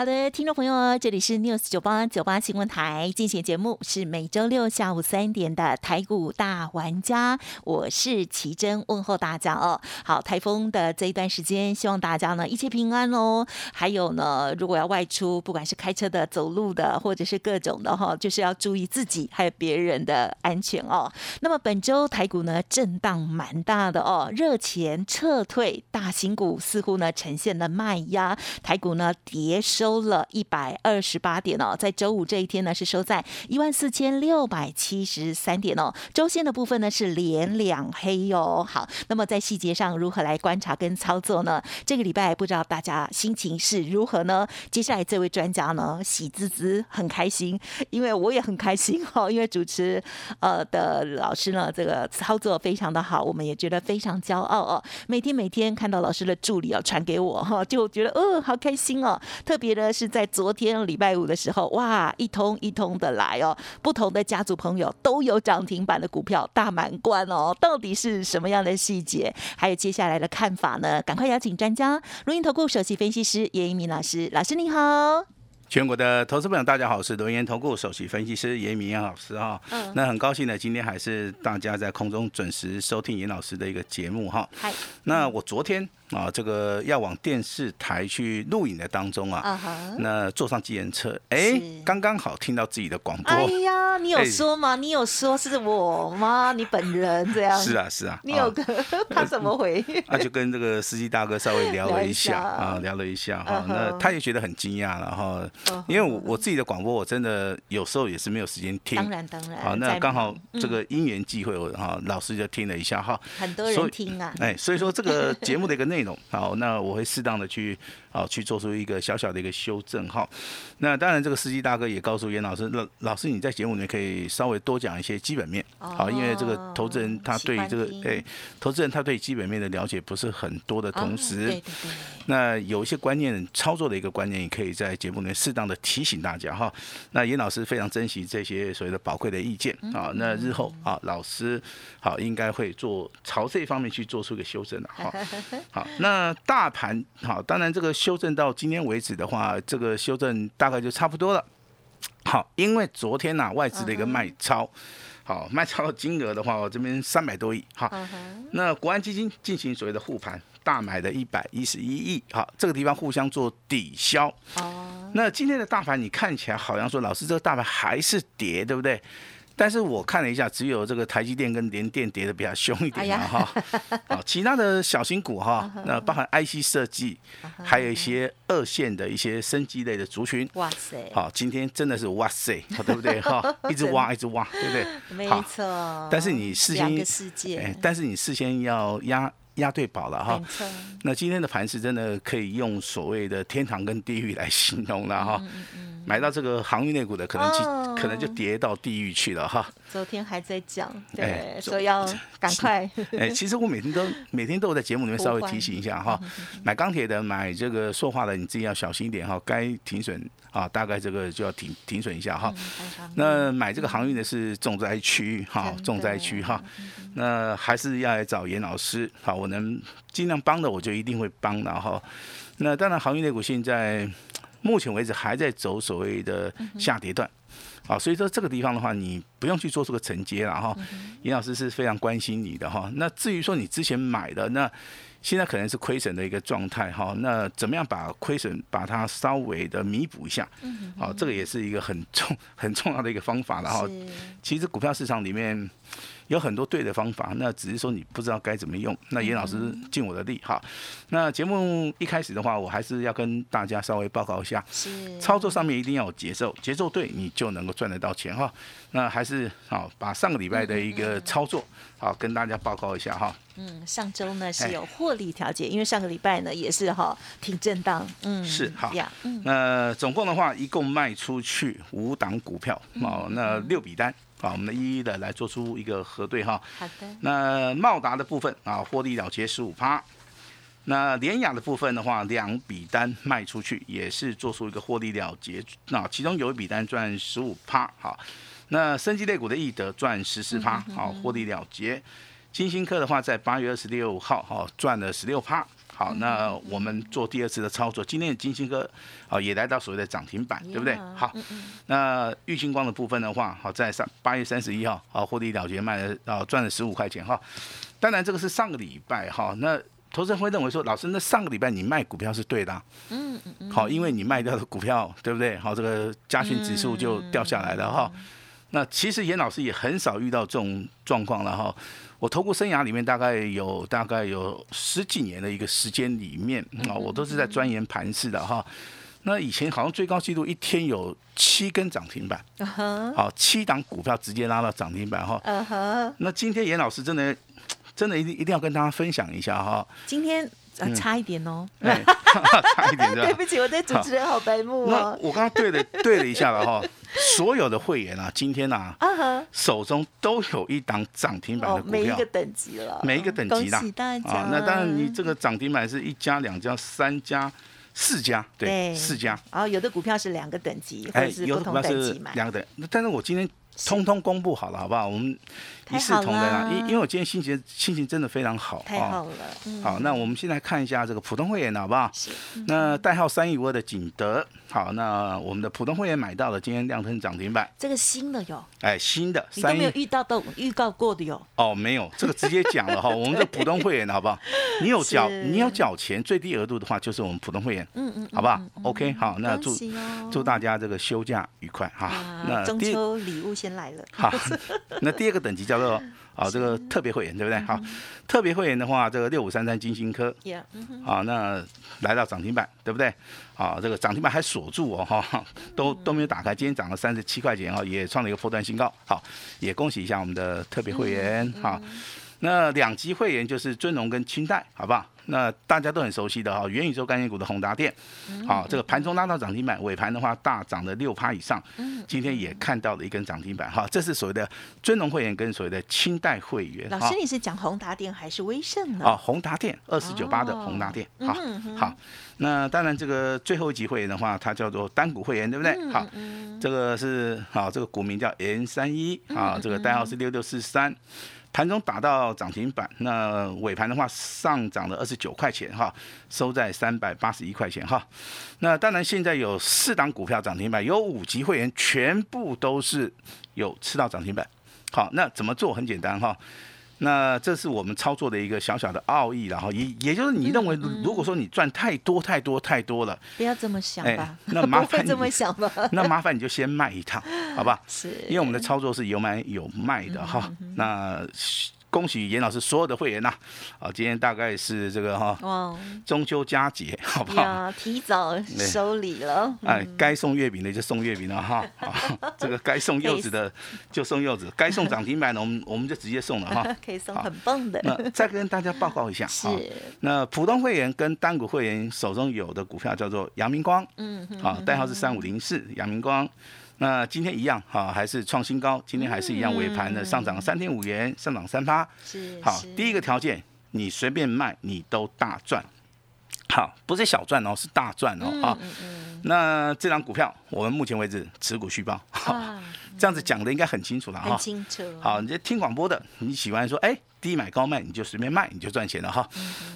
好的，听众朋友，这里是 News 九八九八新闻台进行节目，是每周六下午三点的台股大玩家，我是奇珍，问候大家哦。好，台风的这一段时间，希望大家呢一切平安哦。还有呢，如果要外出，不管是开车的、走路的，或者是各种的哈，就是要注意自己还有别人的安全哦。那么本周台股呢震荡蛮大的哦，热钱撤退，大型股似乎呢呈现了卖压，台股呢跌。收收了一百二十八点哦，在周五这一天呢是收在一万四千六百七十三点哦。周线的部分呢是连两黑哟。好，那么在细节上如何来观察跟操作呢？这个礼拜不知道大家心情是如何呢？接下来这位专家呢喜滋滋很开心，因为我也很开心哈，因为主持呃的老师呢这个操作非常的好，我们也觉得非常骄傲哦。每天每天看到老师的助理哦传给我哈，就觉得哦好开心哦，特别。呢是在昨天礼拜五的时候，哇，一通一通的来哦，不同的家族朋友都有涨停板的股票大满贯哦，到底是什么样的细节？还有接下来的看法呢？赶快邀请专家，录音投顾首席分析师叶一鸣老师，老师你好。全国的投资朋友，大家好，我是罗源投顾首席分析师严明严老师哈。嗯。那很高兴呢，今天还是大家在空中准时收听严老师的一个节目哈。嗨。那我昨天。啊，这个要往电视台去录影的当中啊，那坐上计程车，哎，刚刚好听到自己的广播。哎呀，你有说吗？你有说是我吗？你本人这样？是啊，是啊。你有跟 他怎么回？他 就跟这个司机大哥稍微聊了一下 啊，聊了一下哈。那他也觉得很惊讶了哈，因为我我自己的广播我真的有时候也是没有时间听。当然当然。好，那刚好这个因缘际会，我哈老师就听了一下哈。很多人听啊。哎，所以说这个节目的一个内。内容。好，那我会适当的去啊去做出一个小小的一个修正哈。那当然，这个司机大哥也告诉严老师，老老师你在节目里面可以稍微多讲一些基本面，好，因为这个投资人他对这个哎，投资人他对基本面的了解不是很多的同时，那有一些观念操作的一个观念，也可以在节目里面适当的提醒大家哈。那严老师非常珍惜这些所谓的宝贵的意见啊。那日后啊，老师好应该会做朝这方面去做出一个修正的哈。好。那大盘好，当然这个修正到今天为止的话，这个修正大概就差不多了。好，因为昨天呐外资的一个卖超，好卖超的金额的话，我这边三百多亿。好，那国安基金进行所谓的护盘，大买的一百一十一亿。好，这个地方互相做抵消。哦，那今天的大盘你看起来好像说，老师这个大盘还是跌，对不对？但是我看了一下，只有这个台积电跟联电跌的比较凶一点嘛哈，好，其他的小型股哈，那包含 IC 设计，还有一些二线的一些升级类的族群，哇塞，好，今天真的是哇塞，对不对哈？一直挖，一直挖，对不对？没错。但是你事先，哎，但是你事先要压。押对宝了哈，那今天的盘是真的可以用所谓的天堂跟地狱来形容了哈。买到这个航运类股的，可能就可能就跌到地狱去了哈。昨天还在讲，对，说要赶快。哎，其实我每天都 每天都有在节目里面稍微提醒一下哈。买钢铁的，买这个塑化的，你自己要小心一点哈。该停损啊，大概这个就要停停损一下哈。那买这个航运的是重灾区哈，重灾区哈。那还是要来找严老师好，我能尽量帮的，我就一定会帮的哈。那当然，航运类股现在目前为止还在走所谓的下跌段，啊，所以说这个地方的话，你不用去做这个承接了哈。严老师是非常关心你的哈。那至于说你之前买的那。现在可能是亏损的一个状态哈，那怎么样把亏损把它稍微的弥补一下？嗯，好，这个也是一个很重 很重要的一个方法了哈。其实股票市场里面有很多对的方法，那只是说你不知道该怎么用。那严老师尽我的力哈。那节目一开始的话，我还是要跟大家稍微报告一下，操作上面一定要有节奏，节奏对你就能够赚得到钱哈。那还是好把上个礼拜的一个操作好跟大家报告一下哈。嗯，上周呢是有获利调节，因为上个礼拜呢也是哈挺震荡。嗯，是好。那总共的话，一共卖出去五档股票，哦，那六笔单，好，我们一一的来做出一个核对哈。好的，那茂达的部分啊，获利了结十五趴。那联雅的部分的话，两笔单卖出去，也是做出一个获利了结。那其中有一笔单赚十五趴，好。那升级类股的易德赚十四趴，好，获利了结。金星科的话，在八月二十六号，好赚了十六趴。好，那我们做第二次的操作，今天的金星科啊也来到所谓的涨停板，对不对？好，那玉星光的部分的话，好在上八月三十一号，好获利了结卖了啊赚了十五块钱哈。当然这个是上个礼拜哈，那投资人会认为说，老师那上个礼拜你卖股票是对的，嗯嗯嗯，好，因为你卖掉的股票对不对？好，这个加权指数就掉下来了哈。那其实严老师也很少遇到这种状况了哈。我投顾生涯里面大概有大概有十几年的一个时间里面啊，我都是在钻研盘势的哈。那以前好像最高纪录一天有七根涨停板，好七档股票直接拉到涨停板哈。那今天严老师真的真的一定一定要跟大家分享一下哈。今天差一点哦，差一点 对不起，我对主持人好白目哦。我刚刚对了对了一下了哈。所有的会员啊，今天啊，手中都有一档涨停板的股票，每一个等级了，每一个等级的啊。那当然，你这个涨停板是一家、两家、三家、四家，对，四家。然后有的股票是两个等级，或者是不同等级买。两个等，但是我今天。通通公布好了，好不好？我们一视同仁啊，因因为我今天心情心情真的非常好，太好了。好，那我们先来看一下这个普通会员，好不好？那代号三一五二的景德，好，那我们的普通会员买到了，今天亮灯涨停板。这个新的哟？哎，新的。你都没有遇到都预告过的哟？哦，没有，这个直接讲了哈。我们的普通会员，好不好？你有缴，你有缴钱，最低额度的话就是我们普通会员。嗯嗯，好不好？OK，好，那祝祝大家这个休假愉快哈。那中秋礼物先。来了，好，那第二个等级叫做啊，这个特别会员，对不对？好，特别会员的话，这个六五三三金星科，啊，那来到涨停板，对不对？啊，这个涨停板还锁住哦，哈，都都没有打开，今天涨了三十七块钱哦，也创了一个破断新高，好，也恭喜一下我们的特别会员，好，那两级会员就是尊荣跟清代，好不好？那大家都很熟悉的哈，元宇宙概念股的宏达电，好，这个盘中拉到涨停板，尾盘的话大涨了六趴以上，今天也看到了一根涨停板哈，这是所谓的尊龙会员跟所谓的清代会员。老师，你是讲宏达电还是威盛呢？啊，宏达电二四九八的宏达电，好，好，那当然这个最后一级会员的话，它叫做单股会员，对不对？好，这个是好，这个股名叫 N 三一，啊，这个代号是六六四三。盘中打到涨停板，那尾盘的话上涨了二十九块钱哈，收在三百八十一块钱哈。那当然现在有四档股票涨停板，有五级会员全部都是有吃到涨停板。好，那怎么做？很简单哈。那这是我们操作的一个小小的奥义，然后也也就是你认为，如果说你赚太多太多太多了，不要这么想吧，那 麻烦这么想吧，那麻烦你就先卖一趟，好吧？是，因为我们的操作是有买有卖的哈，那。恭喜严老师所有的会员呐！啊，今天大概是这个哈，中秋佳节，好不好？提早收礼了。哎，该送月饼的就送月饼了哈。这个该送柚子的就送柚子，该送涨停板的我们我们就直接送了哈。可以送很棒的。那再跟大家报告一下，是那普通会员跟单股会员手中有的股票叫做阳明光，嗯，好，代号是三五零四，阳明光。那今天一样哈，还是创新高。今天还是一样尾盘的上涨三点五元，上涨三趴。是好，第一个条件，你随便卖，你都大赚。好，不是小赚哦，是大赚哦。啊，那这张股票，我们目前为止持股续报。好，这样子讲的应该很清楚了哈。很清楚。好，你这听广播的，你喜欢说，哎。低买高卖，你就随便卖，你就赚钱了哈。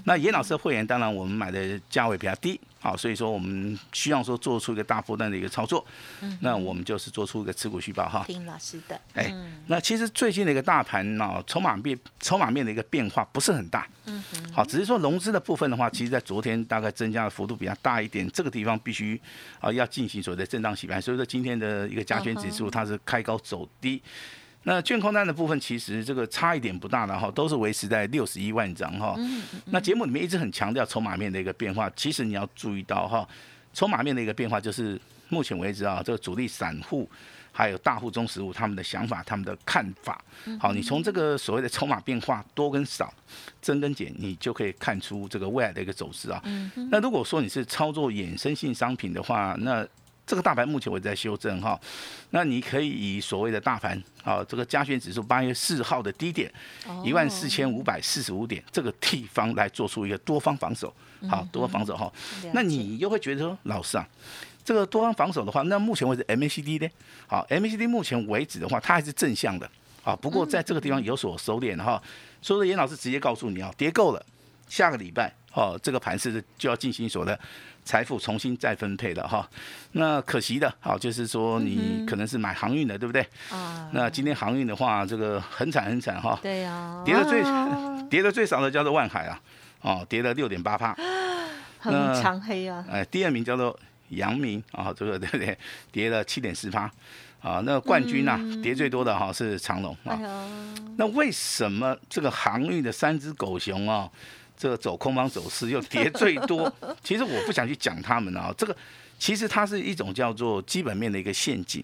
那严老师的会员，当然我们买的价位比较低，好，所以说我们需要说做出一个大波段的一个操作。那我们就是做出一个持股续报哈。听老师的。哎，那其实最近的一个大盘呢，筹码面筹码面的一个变化不是很大。嗯好，只是说融资的部分的话，其实在昨天大概增加的幅度比较大一点，这个地方必须啊要进行所谓的震荡洗盘。所以说今天的一个加权指数它是开高走低。那券空单的部分其实这个差一点不大的哈，都是维持在六十一万张哈。那节目里面一直很强调筹码面的一个变化，其实你要注意到哈，筹码面的一个变化就是目前为止啊，这个主力散户还有大户中实物他们的想法、他们的看法。好，你从这个所谓的筹码变化多跟少、增跟减，你就可以看出这个未来的一个走势啊。那如果说你是操作衍生性商品的话，那这个大盘目前我在修正哈，那你可以以所谓的大盘啊，这个加权指数八月四号的低点一万四千五百四十五点这个地方来做出一个多方防守，好，多方防守哈。那你又会觉得说，老师啊，这个多方防守的话，那目前为止 MACD 呢？好，MACD 目前为止的话，它还是正向的，啊，不过在这个地方有所收敛哈。所以说，严老师直接告诉你啊，跌够了，下个礼拜哦，这个盘是就要进行所的财富重新再分配了哈。那可惜的，好，就是说你可能是买航运的，对不对？啊。那今天航运的话，这个很惨很惨哈。对呀。跌的最 跌的最少的叫做万海啊，哦，跌了六点八帕。很长黑啊。哎，第二名叫做阳明啊，这个对不对？跌了七点四帕。啊，那冠军呐，跌最多的哈是长隆啊。那为什么这个航运的三只狗熊啊，这个走空方走势又跌最多？其实我不想去讲他们啊，这个其实它是一种叫做基本面的一个陷阱。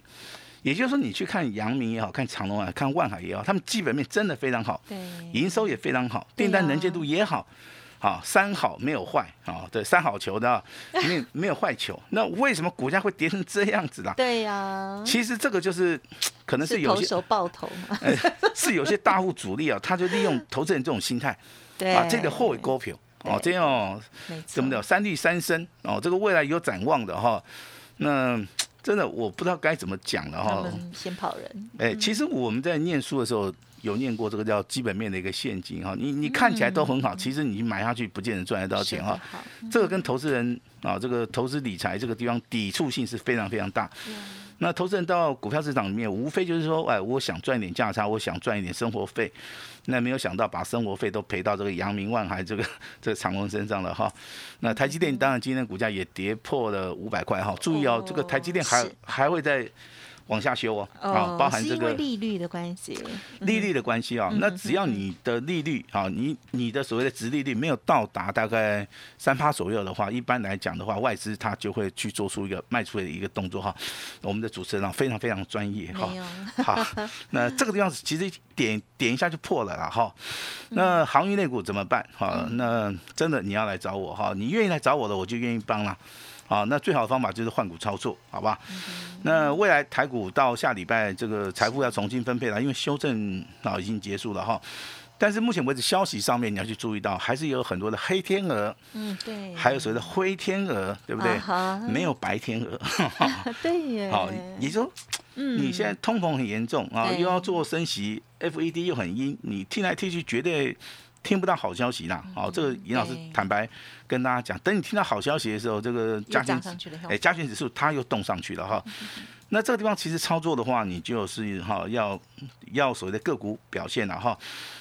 也就是说，你去看阳明也好看长隆啊，看万海也好，他们基本面真的非常好，营收也非常好，订单能见度也好。好，三好没有坏啊，对，三好球的，没 没有坏球。那为什么股价会跌成这样子啦？对呀，其实这个就是可能是有些手爆头嘛，是有些大户主力啊，他就利用投资人这种心态，对啊，这个后尾勾票哦，这样怎么的三利三升哦，这个未来有展望的哈。那真的我不知道该怎么讲了哈。先跑人。哎，其实我们在念书的时候。有念过这个叫基本面的一个陷阱哈，你你看起来都很好，其实你买下去不见得赚得到钱哈。这个跟投资人啊，这个投资理财这个地方抵触性是非常非常大。那投资人到股票市场里面，无非就是说，哎，我想赚一点价差，我想赚一点生活费，那没有想到把生活费都赔到这个阳明万海这个 这个长隆身上了哈。那台积电当然今天股价也跌破了五百块哈，注意哦，这个台积电还还会在。往下修哦，啊，包含这个利率的关系，利率的关系啊，那只要你的利率啊，你你的所谓的值利率没有到达大概三趴左右的话，一般来讲的话，外资它就会去做出一个卖出的一个动作哈。我们的主持人啊，非常非常专业哈。好，那这个地方其实点 点一下就破了啦哈。那航运类股怎么办？哈，那真的你要来找我哈，你愿意来找我的，我就愿意帮了。好，那最好的方法就是换股操作，好吧？那未来台股到下礼拜这个财富要重新分配了，因为修正啊已经结束了哈。但是目前为止消息上面你要去注意到，还是有很多的黑天鹅，嗯对，还有所谓的灰天鹅，对不对？没有白天鹅，对耶。好，你说嗯，你现在通膨很严重啊，又要做升息，FED 又很阴，你听来听去绝对。听不到好消息啦，好，这个尹老师坦白跟大家讲，等你听到好消息的时候，这个加权哎加权指数它又动上去了哈。那这个地方其实操作的话，你就是哈要要所谓的个股表现了哈。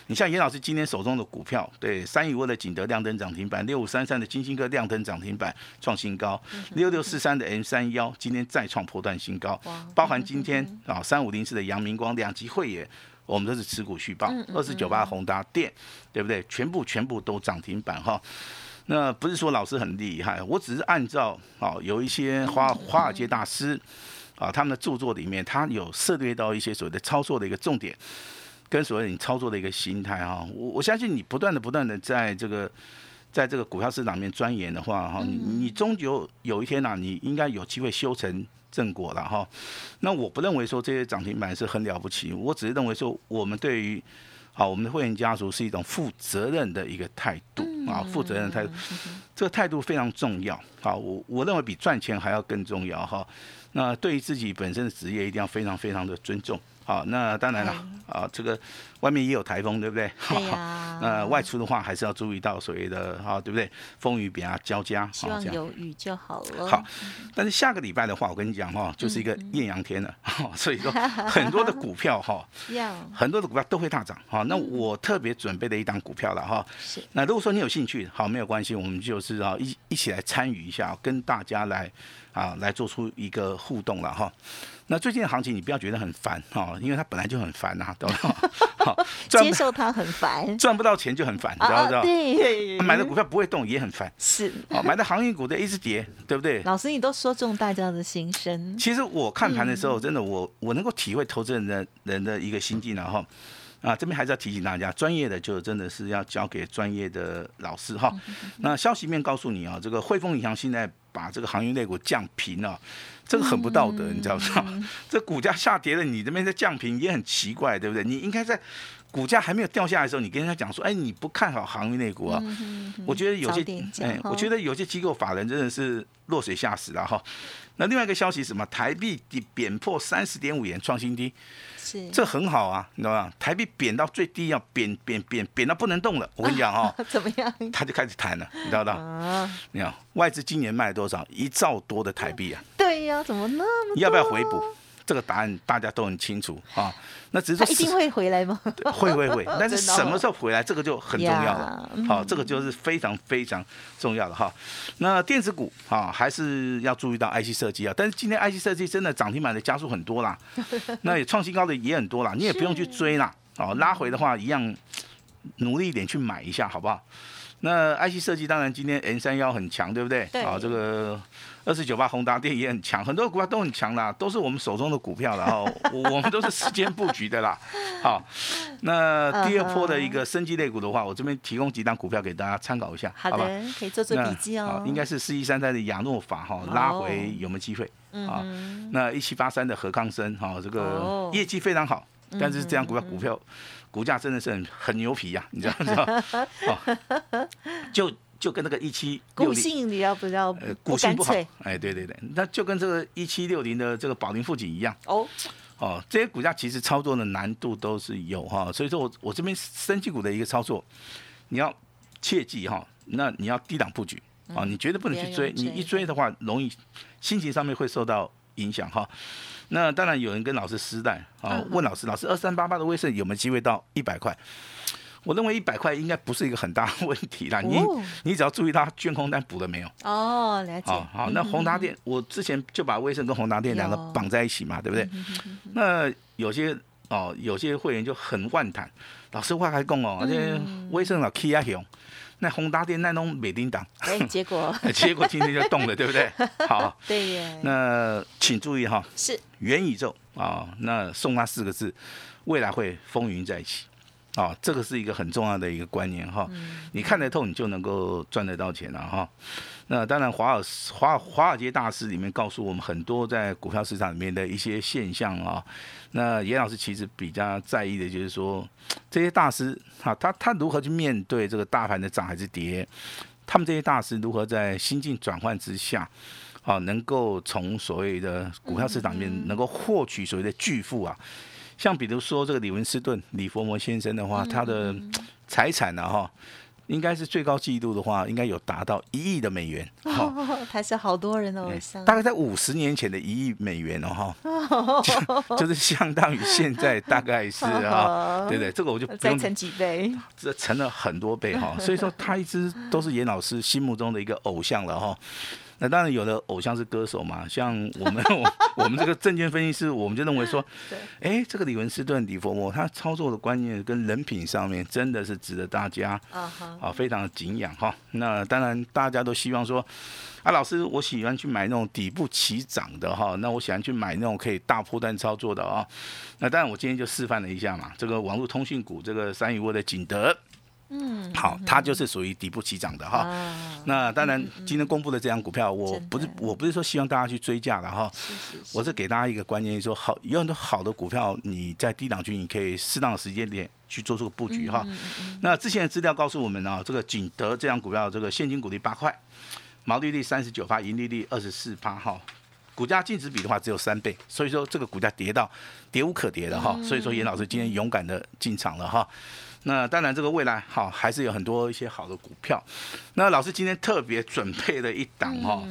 你像严老师今天手中的股票，对三一窝的景德亮灯涨停板，六五三三的金星哥亮灯涨停板创新高，六六四三的 M 三幺今天再创破断新高，包含今天啊三五零四的阳明光两级会员。我们都是持股续报，二四九八宏达电，对不对？全部全部都涨停板哈。那不是说老师很厉害，我只是按照啊，有一些华华尔街大师啊，他们的著作里面，他有涉猎到一些所谓的操作的一个重点，跟所谓你操作的一个心态哈。我我相信你不断的不断的在这个在这个股票市场面钻研的话哈，你你终究有一天呐，你应该有机会修成。正果了哈，那我不认为说这些涨停板是很了不起，我只是认为说我们对于啊我们的会员家族是一种负责任的一个态度啊，负责任的态度，这个态度非常重要啊，我我认为比赚钱还要更重要哈。那对于自己本身的职业，一定要非常非常的尊重。啊，那当然了，啊，这个外面也有台风，对不对？对呀。那 外出的话，还是要注意到所谓的，哈，对不对？风雨比较交加，希望有雨就好了。好，但是下个礼拜的话，我跟你讲哈，就是一个艳阳天了，所以说很多的股票哈，很多的股票都会大涨。哈，那我特别准备的一档股票了哈。是。那如果说你有兴趣，好，没有关系，我们就是啊一一起来参与一下，跟大家来啊来做出一个互动了哈。那最近的行情你不要觉得很烦哈，因为它本来就很烦呐，懂吗？好，接受它很烦，赚不到钱就很烦，你知道不知道？对，买的股票不会动也很烦，是。哦，买的航运股的一直跌，对不对？老师，你都说中大家的心声。其实我看盘的时候，真的我我能够体会投资人的人的一个心境然后啊，这边还是要提醒大家，专业的就真的是要交给专业的老师哈。那消息面告诉你啊，这个汇丰银行现在把这个航运类股降平了。这个很不道德，你知道不知道？这股价下跌了，你这边在降平也很奇怪，对不对？你应该在股价还没有掉下来的时候，你跟人家讲说，哎，你不看好航运类股啊？我觉得有些，哎，我觉得有些机构法人真的是落水下石了哈。那另外一个消息是什么？台币贬破三十点五元，创新低。这很好啊，你知道吗？台币贬到最低要贬贬贬贬到不能动了。我跟你讲哦，怎么样？他就开始谈了，你知道不？啊，你看外资今年卖了多少？一兆多的台币啊！对呀，怎么那么？要不要回补？这个答案大家都很清楚啊，那只是说一定会回来吗？会会会，但是什么时候回来，这个就很重要了。好，这个就是非常非常重要的哈。那电子股啊，还是要注意到 IC 设计啊。但是今天 IC 设计真的涨停板的加速很多啦，那也创新高的也很多啦，你也不用去追啦。哦，拉回的话一样努力一点去买一下，好不好？那 IC 设计当然今天 N 三幺很强，对不对？对。啊，这个二四九八宏达电也很强，很多股票都很强啦，都是我们手中的股票了哈。我们都是时间布局的啦。好，那第二波的一个升级类股的话，我这边提供几档股票给大家参考一下，好吧，可以做做笔记哦。应该是四一三三的亚诺法哈，拉回有没有机会？啊，那一七八三的何康生哈，这个业绩非常好，但是这样股票股票。股价真的是很很牛皮呀，你知道不知道？哦，就就跟那个一七股性你要不要？呃，股性不好，哎，对对对，那就跟这个一七六零的这个宝林富锦一样。哦哦，这些股价其实操作的难度都是有哈，所以说我我这边升级股的一个操作，你要切记哈，那你要低档布局啊，你绝对不能去追，你一追的话，容易心情上面会受到影响哈。那当然有人跟老师私带啊，问老师，老师二三八八的威盛有没有机会到一百块？我认为一百块应该不是一个很大的问题啦。你你只要注意它卷空单补了没有？哦，了解。好，那宏达电，我之前就把威盛跟宏达电两个绑在一起嘛，对不对？那有些哦，有些会员就很万谈，老师话开讲哦，而且威盛老 K 啊熊。那宏达电那种美叮当，哎，结果 结果今天就动了，对不对？好，对耶。那请注意哈，是元宇宙啊，那送他四个字，未来会风云在一起。啊，这个是一个很重要的一个观念哈。你看得透，你就能够赚得到钱了哈。那当然，华尔华华尔街大师里面告诉我们很多在股票市场里面的一些现象啊。那严老师其实比较在意的就是说，这些大师哈，他他如何去面对这个大盘的涨还是跌？他们这些大师如何在心境转换之下，啊，能够从所谓的股票市场里面能够获取所谓的巨富啊？像比如说这个李文斯顿、李佛摩先生的话，他的财产呢，哈，应该是最高纪录的话，应该有达到一亿的美元。哦他 是好多人哦，大概在五十年前的一亿美元哦，哈，就是相当于现在大概是 啊，对对？这个我就再乘几倍，这乘了很多倍哈。所以说，他一直都是严老师心目中的一个偶像了哈。那当然，有的偶像是歌手嘛，像我们 我们这个证券分析师，我们就认为说，哎，这个李文斯顿、李佛摩，他操作的观念跟人品上面，真的是值得大家啊啊非常的敬仰哈。那当然，大家都希望说，啊，老师，我喜欢去买那种底部起涨的哈，那我喜欢去买那种可以大波段操作的啊。那当然，我今天就示范了一下嘛，这个网络通讯股，这个三一窝的景德。嗯，好，它就是属于底部起涨的哈。那当然，今天公布的这张股票，我不是我不是说希望大家去追价的哈。我是给大家一个观念，说好有很多好的股票，你在低档区你可以适当的时间点去做这个布局哈。那之前的资料告诉我们啊，这个景德这张股票，这个现金股利八块，毛利率三十九趴，盈利率二十四趴哈。股价净值比的话只有三倍，所以说这个股价跌到跌无可跌的哈。所以说严老师今天勇敢的进场了哈。那当然，这个未来好还是有很多一些好的股票。那老师今天特别准备了一档哈，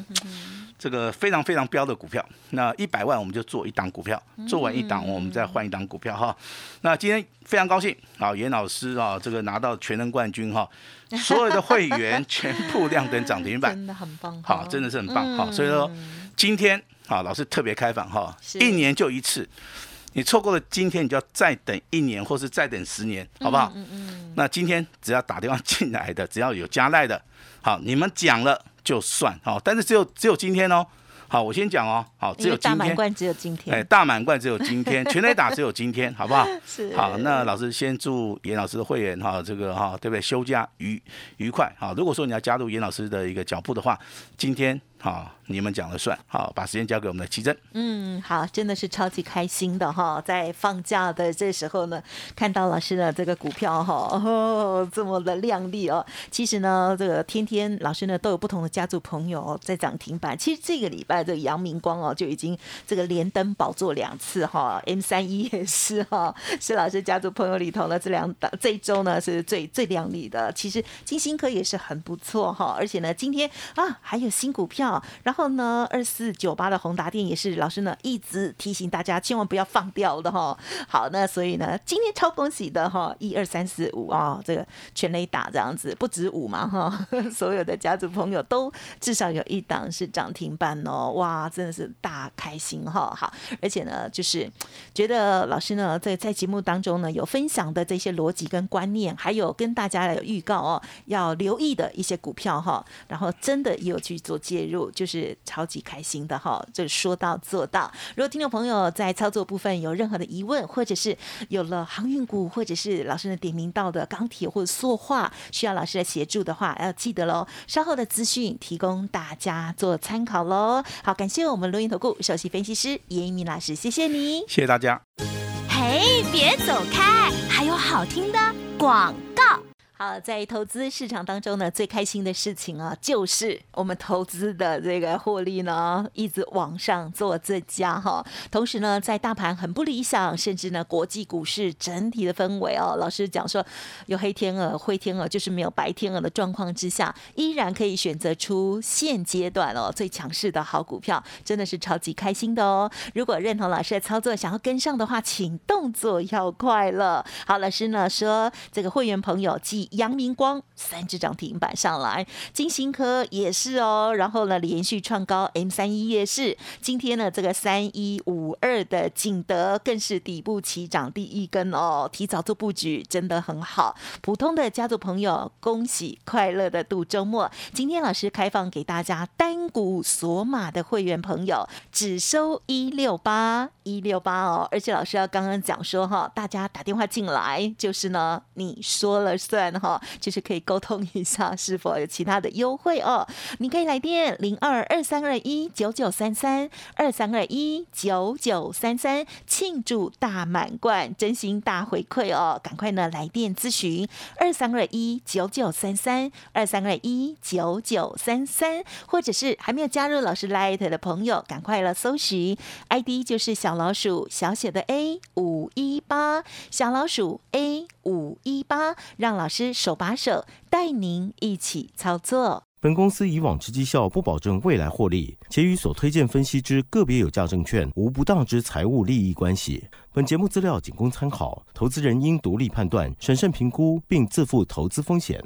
这个非常非常标的股票。那一百万我们就做一档股票，做完一档我们再换一档股票哈。那今天非常高兴啊，严老师啊，这个拿到全能冠军哈，所有的会员全部亮灯涨停板，真的很棒，好，真的是很棒哈。所以说今天啊，老师特别开放哈，一年就一次。你错过了今天，你就要再等一年，或是再等十年，好不好？嗯嗯。那今天只要打电话进来的，只要有加赖的，好，你们讲了就算好。但是只有只有今天哦。好，我先讲哦。好，只有今天。大满贯只有今天。哎，大满贯只有今天，全垒打只有今天，好不好？是。好，那老师先祝严老师的会员哈，这个哈，对不对？休假愉愉快。好，如果说你要加入严老师的一个脚步的话，今天好，你们讲了算。好，把时间交给我们的奇珍。嗯，好，真的是超级开心的哈，在放假的这时候呢，看到老师的这个股票哈，哦，这么的亮丽哦。其实呢，这个天天老师呢都有不同的家族朋友在涨停板。其实这个礼拜这个阳明光哦就已经这个连登宝座两次哈，M 三一也是哈，是老师家族朋友里头呢这两档这一周呢是最最亮丽的。其实金星科也是很不错哈，而且呢今天啊还有新股票。然后呢，二四九八的宏达电也是老师呢一直提醒大家千万不要放掉的哈。好，那所以呢，今天超恭喜的哈，一二三四五啊，这个全雷打这样子，不止五嘛哈，所有的家族朋友都至少有一档是涨停板哦，哇，真的是大开心哈。好，而且呢，就是觉得老师呢在在节目当中呢有分享的这些逻辑跟观念，还有跟大家有预告哦，要留意的一些股票哈，然后真的也有去做介入。就是超级开心的哈，就是说到做到。如果听众朋友在操作部分有任何的疑问，或者是有了航运股，或者是老师的点名到的钢铁或者塑化需要老师的协助的话，要记得喽。稍后的资讯提供大家做参考喽。好，感谢我们录音投顾首席分析师严一鸣老师，谢谢你，谢谢大家。嘿，别走开，还有好听的广告。好，在投资市场当中呢，最开心的事情啊，就是我们投资的这个获利呢，一直往上做增加哈。同时呢，在大盘很不理想，甚至呢，国际股市整体的氛围哦，老师讲说有黑天鹅、灰天鹅，就是没有白天鹅的状况之下，依然可以选择出现阶段哦最强势的好股票，真的是超级开心的哦。如果认同老师的操作，想要跟上的话，请动作要快了。好，老师呢说这个会员朋友记。阳明光三只涨停板上来，金星科也是哦，然后呢连续创高，M 三一也是，今天呢这个三一五二的景德更是底部起涨第一根哦，提早做布局真的很好。普通的家族朋友，恭喜快乐的度周末。今天老师开放给大家单股锁码的会员朋友，只收一六八一六八哦，而且老师要刚刚讲说哈，大家打电话进来就是呢你说了算。哈，就是可以沟通一下是否有其他的优惠哦。你可以来电零二二三二一九九三三二三二一九九三三，庆祝大满贯，真心大回馈哦！赶快呢来电咨询二三二一九九三三二三二一九九三三，或者是还没有加入老师 Light 的朋友，赶快了搜寻 ID 就是小老鼠小写的 A 五一八小老鼠 A 五一八，让老师师。手把手带您一起操作。本公司以往之绩效不保证未来获利，且与所推荐分析之个别有价证券无不当之财务利益关系。本节目资料仅供参考，投资人应独立判断、审慎评估，并自负投资风险。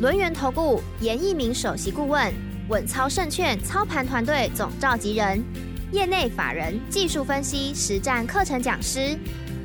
轮源投顾严一鸣首席顾问，稳操胜券操盘团队总召集人，业内法人、技术分析、实战课程讲师。